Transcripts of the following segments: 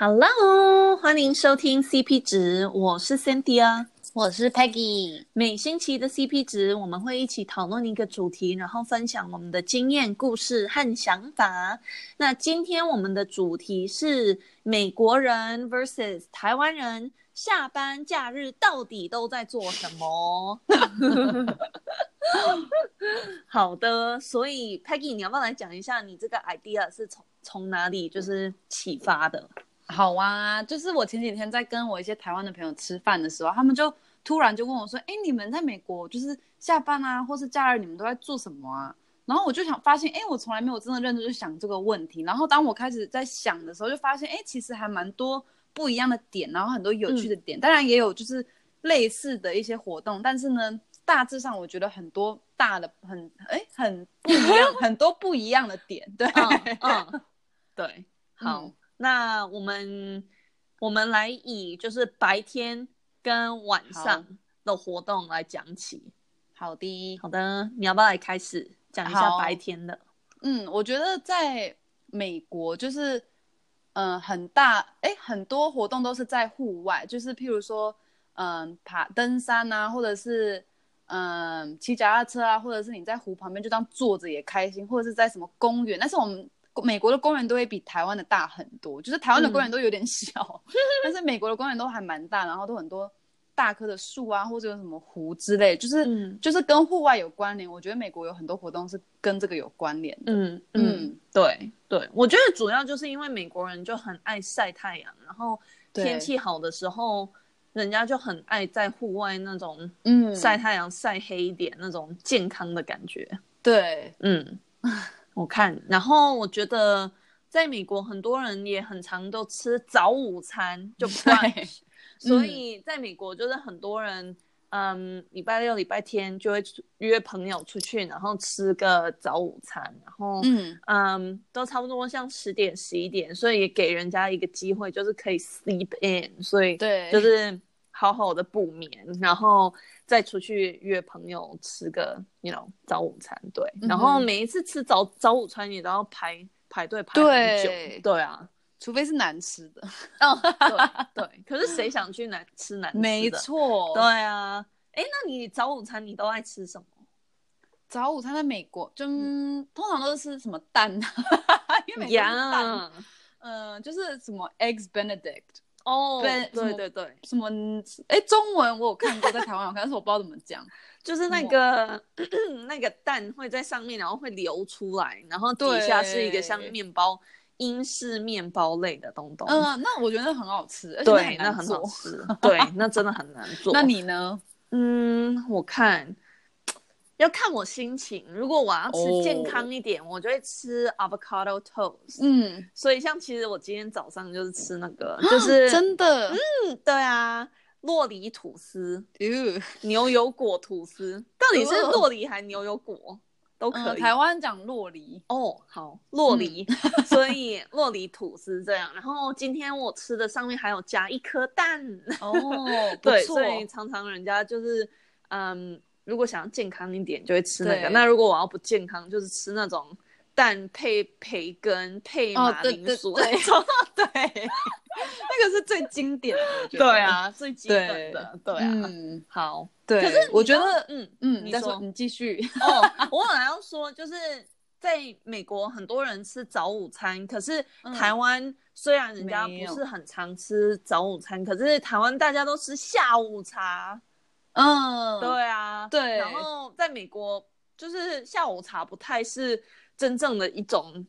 Hello，欢迎收听 CP 值，我是 Cynthia 啊，我是 Peggy。每星期的 CP 值，我们会一起讨论一个主题，然后分享我们的经验、故事和想法。那今天我们的主题是美国人 vs 台湾人，下班假日到底都在做什么？好的，所以 Peggy，你要不要来讲一下你这个 idea 是从从哪里就是启发的？好啊，就是我前几天在跟我一些台湾的朋友吃饭的时候，他们就突然就问我说：“哎，你们在美国就是下班啊，或是假日，你们都在做什么啊？”然后我就想发现，哎，我从来没有真的认真去想这个问题。然后当我开始在想的时候，就发现，哎，其实还蛮多不一样的点，然后很多有趣的点。嗯、当然也有就是类似的一些活动，但是呢，大致上我觉得很多大的很哎很不一样，很多不一样的点。对，嗯，嗯 对，好。嗯那我们我们来以就是白天跟晚上的活动来讲起。好的，好的，你要不要来开始讲一下白天的？嗯，我觉得在美国就是，嗯、呃，很大，哎，很多活动都是在户外，就是譬如说，嗯、呃，爬登山啊，或者是，嗯、呃，骑脚踏车啊，或者是你在湖旁边就当坐着也开心，或者是在什么公园，但是我们。美国的公园都会比台湾的大很多，就是台湾的公园都有点小，嗯、但是美国的公园都还蛮大，然后都很多大棵的树啊，或者有什么湖之类，就是、嗯、就是跟户外有关联。我觉得美国有很多活动是跟这个有关联的。嗯嗯，对对，我觉得主要就是因为美国人就很爱晒太阳，然后天气好的时候，人家就很爱在户外那种嗯晒太阳晒黑一点那种健康的感觉。对，嗯。我看，然后我觉得在美国很多人也很常都吃早午餐，就 brunch，所以在美国就是很多人，嗯，礼拜六、礼拜天就会约朋友出去，然后吃个早午餐，然后嗯。嗯，都差不多像十点、十一点，所以也给人家一个机会，就是可以 sleep in，所以对，就是好好的补眠，然后。再出去约朋友吃个，you know，早午餐，对。嗯、然后每一次吃早早午餐，你都要排排队排很久，对，对啊，除非是难吃的。哦，对对。可是谁想去难吃难吃的？没错，对啊。哎，那你早午餐你都爱吃什么？早午餐在美国就、嗯、通常都是吃什么蛋？因为美国蛋。嗯就是什么 eggs Benedict。哦，对对对对，什么？哎，中文我有看过，在台湾有看，但是我不知道怎么讲。就是那个 那个蛋会在上面，然后会流出来，然后底下是一个像面包英式面包类的东东。嗯，那我觉得很好吃，对，那很好吃，对，那真的很难做。那你呢？嗯，我看。要看我心情，如果我要吃健康一点，oh. 我就会吃 avocado toast。嗯，所以像其实我今天早上就是吃那个，就是真的，嗯，对啊，洛梨吐司，牛油果吐司，到底是洛梨还是牛油果都可以。台湾讲洛梨哦，好，洛梨，所以洛梨吐司这样。然后今天我吃的上面还有加一颗蛋哦，对，所以常常人家就是嗯。如果想要健康一点，就会吃那个。那如果我要不健康，就是吃那种蛋配培根配马铃薯那种。对，那个是最经典的。对啊，最基本的。对，对啊。嗯，好。对。可是我觉得，嗯嗯，你说，你继续。哦，我本来要说，就是在美国很多人吃早午餐，可是台湾虽然人家不是很常吃早午餐，可是台湾大家都吃下午茶。嗯，对啊，对，然后在美国，就是下午茶不太是真正的一种，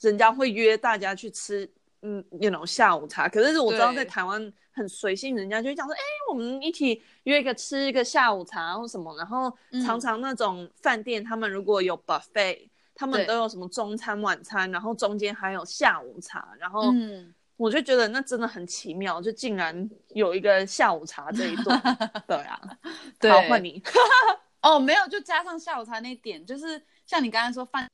人家会约大家去吃，嗯，那种下午茶。可是我知道在台湾很随性，人家就会讲说，哎对，我们一起约一个吃一个下午茶或什么。然后常常那种饭店，他们如果有 buffet，他们都有什么中餐、晚餐，然后中间还有下午茶，然后嗯。我就觉得那真的很奇妙，就竟然有一个下午茶这一段。对啊，对，好，换你。哦，没有，就加上下午茶那点，就是像你刚才说饭，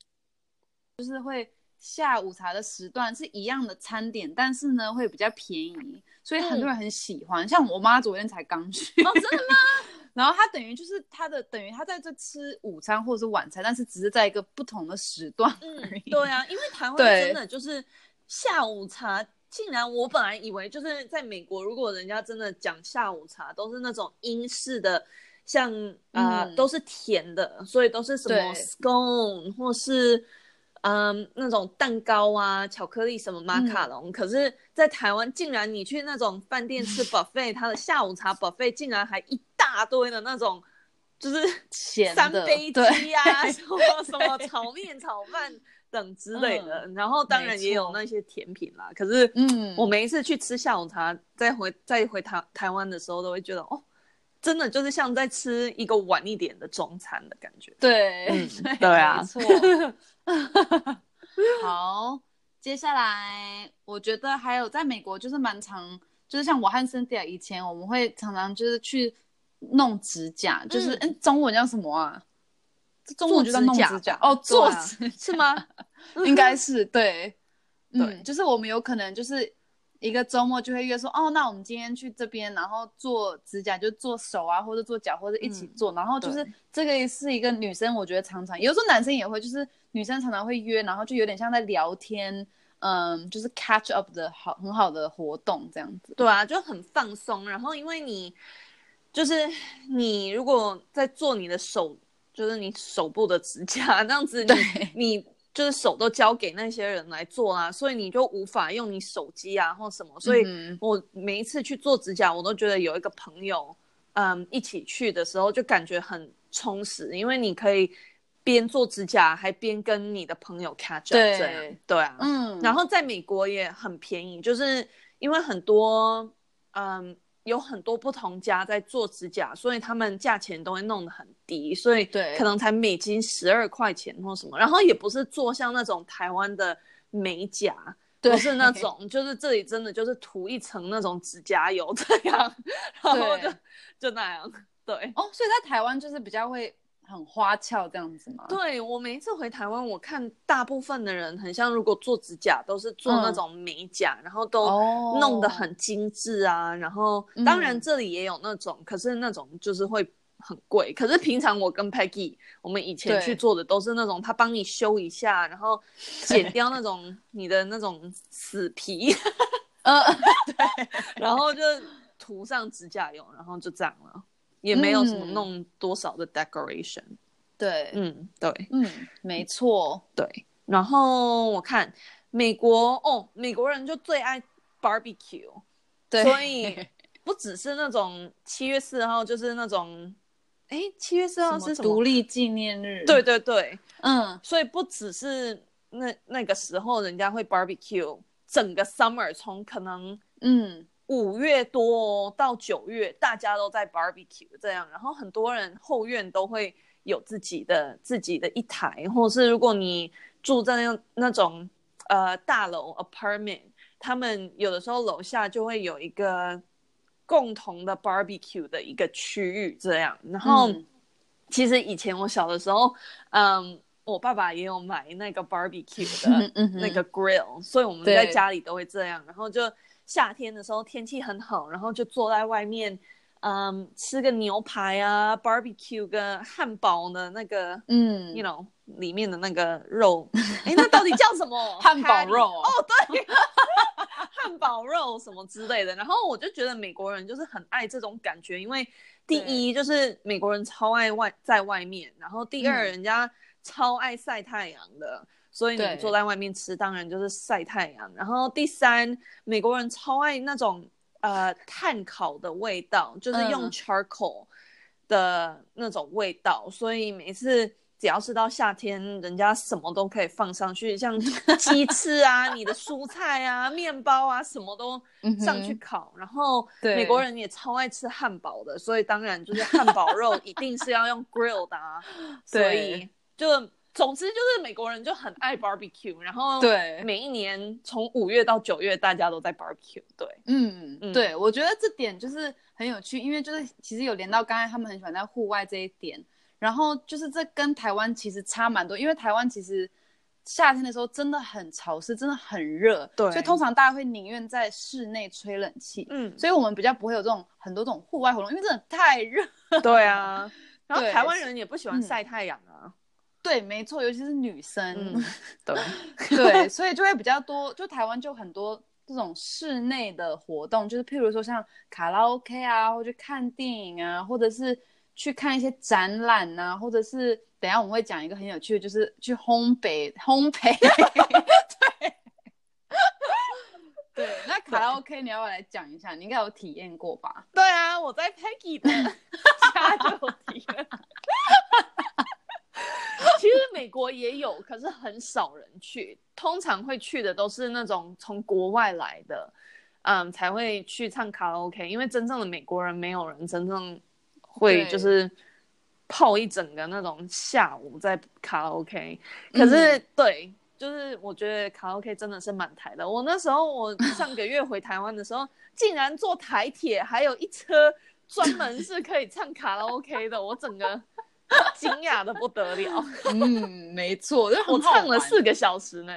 就是会下午茶的时段是一样的餐点，但是呢会比较便宜，所以很多人很喜欢。嗯、像我妈昨天才刚去。哦，真的吗？然后她等于就是她的等于她在这吃午餐或者是晚餐，但是只是在一个不同的时段而已。嗯，对啊，因为台湾真的就是下午茶。竟然我本来以为就是在美国，如果人家真的讲下午茶，都是那种英式的，像啊、呃嗯、都是甜的，所以都是什么 scone 或是嗯那种蛋糕啊、巧克力什么马卡龙。嗯、可是，在台湾，竟然你去那种饭店吃 buffet，它的下午茶 buffet 竟然还一大堆的那种。就是三杯鸡啊，什么 什么炒面、炒饭等之类的，然后当然也有那些甜品啦。可是，嗯，我每一次去吃下午茶，再回再回台台湾的时候，都会觉得哦，真的就是像在吃一个晚一点的中餐的感觉。对，对啊，没错。好，接下来我觉得还有在美国就是蛮常，就是像我和 Cynthia 以前我们会常常就是去。弄指甲就是，嗯，中文叫什么啊？中文就叫弄指甲哦，做指 是吗？应该是对，对，就是我们有可能就是一个周末就会约说，哦，那我们今天去这边，然后做指甲，就做手啊，或者做脚，或者一起做，然后就是这个是一个女生，我觉得常常，有时候男生也会，就是女生常常会约，然后就有点像在聊天，嗯，就是 catch up 的好很好的活动这样子。对啊，就很放松，然后因为你。就是你如果在做你的手，就是你手部的指甲 这样子你，你你就是手都交给那些人来做啊，所以你就无法用你手机啊或什么。所以我每一次去做指甲，我都觉得有一个朋友，嗯，一起去的时候就感觉很充实，因为你可以边做指甲还边跟你的朋友 catch up。对对啊，嗯。然后在美国也很便宜，就是因为很多，嗯。有很多不同家在做指甲，所以他们价钱都会弄得很低，所以可能才美金十二块钱或什么。然后也不是做像那种台湾的美甲，不是那种，就是这里真的就是涂一层那种指甲油这样，然后就就那样。对哦，所以在台湾就是比较会。很花俏这样子吗？对，我每一次回台湾，我看大部分的人很像，如果做指甲都是做那种美甲，嗯、然后都弄得很精致啊。哦、然后当然这里也有那种，嗯、可是那种就是会很贵。可是平常我跟 Peggy，我们以前去做的都是那种，他帮你修一下，然后剪掉那种 你的那种死皮，嗯，对，然后就涂上指甲油，然后就这样了。也没有什么弄多少的 decoration，、嗯、对，嗯，对，嗯，没错，对。然后我看美国哦，美国人就最爱 barbecue，对，所以不只是那种七月四号，就是那种，哎，七月四号是什么？独立纪念日。对对对，嗯，所以不只是那那个时候人家会 barbecue，整个 summer 从可能嗯。五月多到九月，大家都在 barbecue 这样，然后很多人后院都会有自己的自己的一台，或是如果你住在那那种呃大楼 apartment，他们有的时候楼下就会有一个共同的 barbecue 的一个区域这样。然后、嗯、其实以前我小的时候，嗯，我爸爸也有买那个 barbecue 的那个 grill，、嗯、所以我们在家里都会这样，然后就。夏天的时候天气很好，然后就坐在外面，嗯，吃个牛排啊，barbecue 跟汉堡的那个，嗯，you know 里面的那个肉，哎，那到底叫什么？汉堡肉哦，对，汉堡肉什么之类的。然后我就觉得美国人就是很爱这种感觉，因为第一就是美国人超爱外在外面，然后第二人家超爱晒太阳的。所以你坐在外面吃，当然就是晒太阳。然后第三，美国人超爱那种呃炭烤的味道，就是用 charcoal 的那种味道。嗯、所以每次只要是到夏天，人家什么都可以放上去，像 鸡翅啊、你的蔬菜啊、面包啊，什么都上去烤。嗯、然后美国人也超爱吃汉堡的，所以当然就是汉堡肉一定是要用 grill 的啊。所以就。总之就是美国人就很爱 barbecue，然后对。每一年从五月到九月大家都在 barbecue，对，嗯嗯，对，我觉得这点就是很有趣，因为就是其实有连到刚才他们很喜欢在户外这一点，然后就是这跟台湾其实差蛮多，因为台湾其实夏天的时候真的很潮湿，真的很热，对，所以通常大家会宁愿在室内吹冷气，嗯，所以我们比较不会有这种很多这种户外活动，因为真的太热，对啊，然后台湾人也不喜欢晒太阳啊。嗯对，没错，尤其是女生，嗯、对对，所以就会比较多。就台湾就很多这种室内的活动，就是譬如说像卡拉 OK 啊，或者看电影啊，或者是去看一些展览啊，或者是等一下我们会讲一个很有趣的，就是去烘焙烘焙。对，对，那卡拉 OK 你要不要来讲一下？你应该有体验过吧？对啊，我在 Peggy 的 家就有体验。其实美国也有，可是很少人去。通常会去的都是那种从国外来的，嗯，才会去唱卡拉 OK。因为真正的美国人没有人真正会就是泡一整个那种下午在卡拉 OK。可是、嗯、对，就是我觉得卡拉 OK 真的是满台的。我那时候我上个月回台湾的时候，竟然坐台铁，还有一车专门是可以唱卡拉 OK 的，我整个。惊讶的不得了，嗯，没错，我唱了四个小时呢。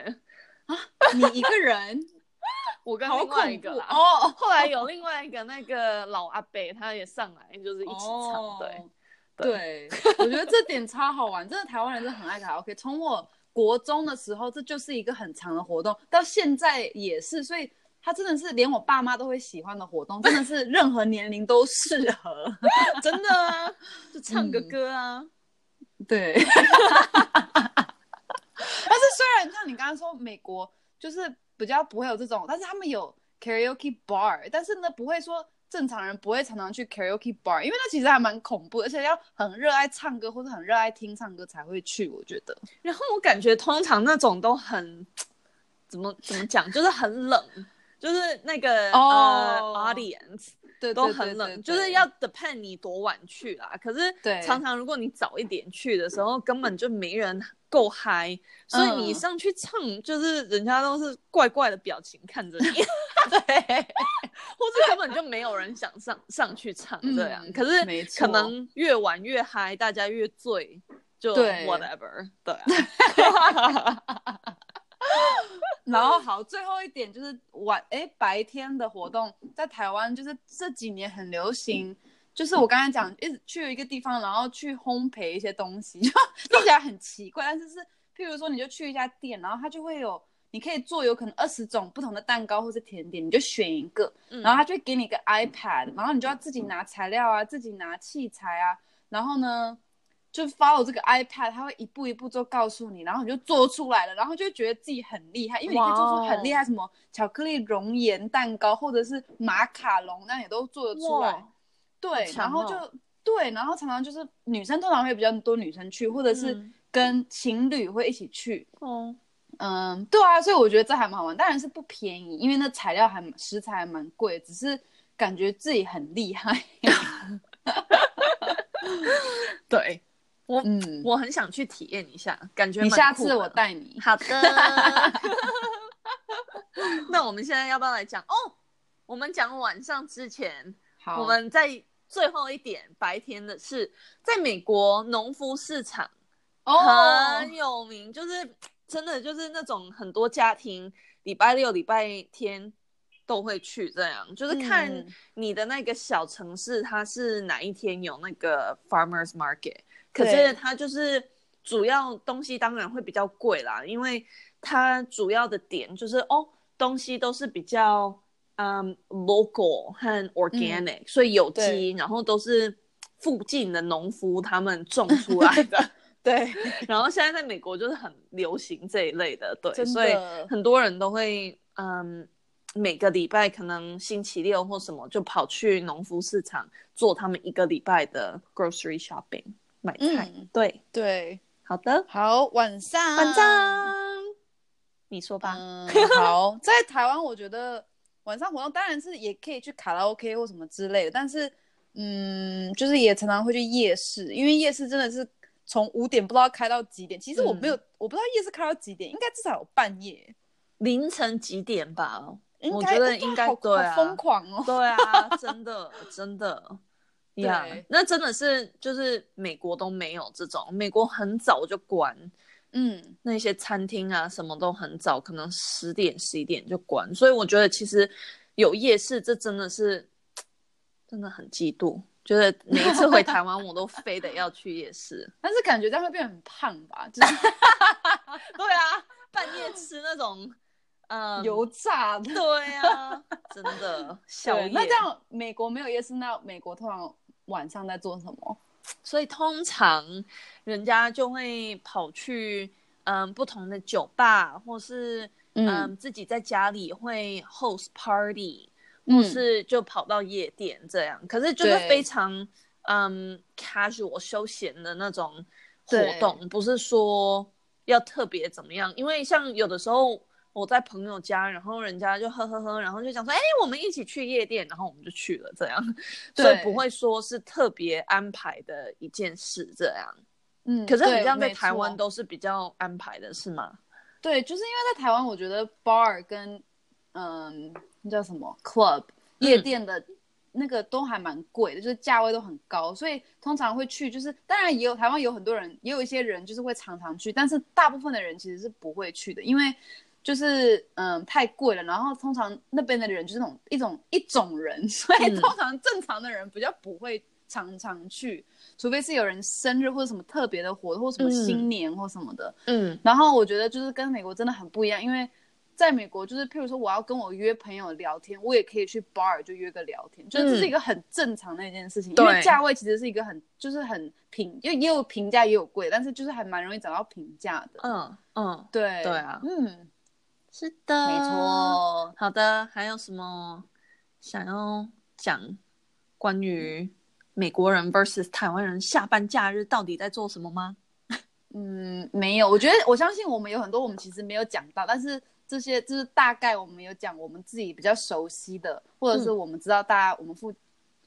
啊，你一个人？我跟另外一个啦。哦，后来有另外一个那个老阿伯，他也上来，就是一起唱。对，对，我觉得这点超好玩。真的，台湾人真的很爱卡拉 OK。从我国中的时候，这就是一个很长的活动，到现在也是，所以他真的是连我爸妈都会喜欢的活动，真的是任何年龄都适合。真的啊，就唱个歌啊。对，但是虽然像你刚刚说美国就是比较不会有这种，但是他们有 karaoke bar，但是呢不会说正常人不会常常去 karaoke bar，因为那其实还蛮恐怖，而且要很热爱唱歌或者很热爱听唱歌才会去，我觉得。然后我感觉通常那种都很怎么怎么讲，就是很冷，就是那个呃、oh, audience。对，都很冷，就是要 depend 你多晚去啦。可是常常如果你早一点去的时候，根本就没人够嗨，所以你上去唱，就是人家都是怪怪的表情看着你，对，或是根本就没有人想上上去唱这样。可是可能越晚越嗨，大家越醉，就 whatever，对啊。然后好，最后一点就是晚哎白天的活动，在台湾就是这几年很流行，就是我刚才讲，一直去一个地方，然后去烘焙一些东西，就听起来很奇怪，但是是譬如说你就去一家店，然后它就会有，你可以做有可能二十种不同的蛋糕或是甜点，你就选一个，然后他就会给你一个 iPad，然后你就要自己拿材料啊，自己拿器材啊，然后呢。就 follow 这个 iPad，它会一步一步就告诉你，然后你就做出来了，然后就觉得自己很厉害，因为你可以做出很厉害什么巧克力熔岩蛋糕，或者是马卡龙，那也都做得出来。对，然后就对，然后常常就是女生通常会比较多女生去，或者是跟情侣会一起去。嗯嗯，对啊，所以我觉得这还蛮好玩，当然是不便宜，因为那材料还食材还蛮贵，只是感觉自己很厉害。对。我嗯，我很想去体验一下，感觉。你下次我带你。好的。那我们现在要不要来讲哦？我们讲晚上之前，好，我们在最后一点白天的是，在美国农夫市场哦，很有名，就是真的就是那种很多家庭礼拜六、礼拜天都会去，这样就是看你的那个小城市，它是哪一天有那个 farmers market。可是它就是主要东西当然会比较贵啦，因为它主要的点就是哦，东西都是比较嗯 local 和 organic，嗯，所以有机，然后都是附近的农夫他们种出来的。对，然后现在在美国就是很流行这一类的，对，所以很多人都会嗯每个礼拜可能星期六或什么就跑去农夫市场做他们一个礼拜的 grocery shopping。买菜，嗯、对对，好的，好，晚上晚上，你说吧。嗯、好，在台湾，我觉得晚上活动当然是也可以去卡拉 OK 或什么之类的，但是，嗯，就是也常常会去夜市，因为夜市真的是从五点不知道开到几点。其实我没有，嗯、我不知道夜市开到几点，应该至少有半夜，凌晨几点吧？我觉得应该对啊，疯狂哦，对啊，真的真的。呀，yeah, 那真的是就是美国都没有这种，美国很早就关，嗯，那些餐厅啊什么都很早，可能十点十一点就关，所以我觉得其实有夜市，这真的是真的很嫉妒，就是每一次回台湾我都非得要去夜市，但是感觉这样会变很胖吧？就是，对啊，半夜吃那种。嗯，油炸的。对啊，真的小夜。那这样美国没有夜市，那美国通常晚上在做什么？所以通常人家就会跑去嗯不同的酒吧，或是嗯，嗯自己在家里会 host party，或是就跑到夜店这样。嗯、可是就是非常嗯 casual 休闲的那种活动，不是说要特别怎么样。因为像有的时候。我在朋友家，然后人家就呵呵呵，然后就讲说，哎，我们一起去夜店，然后我们就去了，这样，所以不会说是特别安排的一件事，这样。嗯，可是很像在台湾都是比较安排的，是吗？对，就是因为在台湾，我觉得 bar 跟嗯，那叫什么 club 夜店的那个都还蛮贵的，就是价位都很高，所以通常会去，就是当然也有台湾有很多人，也有一些人就是会常常去，但是大部分的人其实是不会去的，因为。就是嗯太贵了，然后通常那边的人就是那种一种一种人，所以通常正常的人比较不会常常去，嗯、除非是有人生日或者什么特别的活动或什么新年或什么的。嗯，然后我觉得就是跟美国真的很不一样，因为在美国就是譬如说我要跟我约朋友聊天，我也可以去 bar 就约个聊天，就是这是一个很正常的一件事情，嗯、因为价位其实是一个很就是很平，就也有平价也有贵，但是就是还蛮容易找到平价的。嗯嗯，对对啊，嗯。是的，没错。好的，还有什么想要讲关于美国人 versus 台湾人下班假日到底在做什么吗？嗯，没有。我觉得我相信我们有很多我们其实没有讲到，但是这些就是大概我们有讲我们自己比较熟悉的，或者是我们知道大家我们附。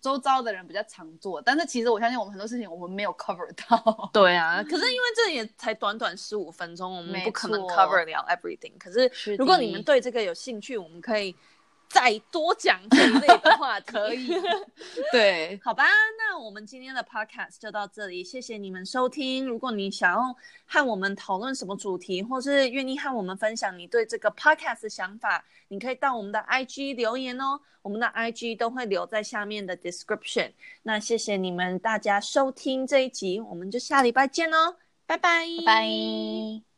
周遭的人比较常做，但是其实我相信我们很多事情我们没有 cover 到。对啊，可是因为这也才短短十五分钟，我们不可能 cover 了 everything。可是如果你们对这个有兴趣，我们可以。再多讲这一类的话可以，对，好吧，那我们今天的 podcast 就到这里，谢谢你们收听。如果你想要和我们讨论什么主题，或是愿意和我们分享你对这个 podcast 的想法，你可以到我们的 IG 留言哦，我们的 IG 都会留在下面的 description。那谢谢你们大家收听这一集，我们就下礼拜见哦，拜拜，拜拜。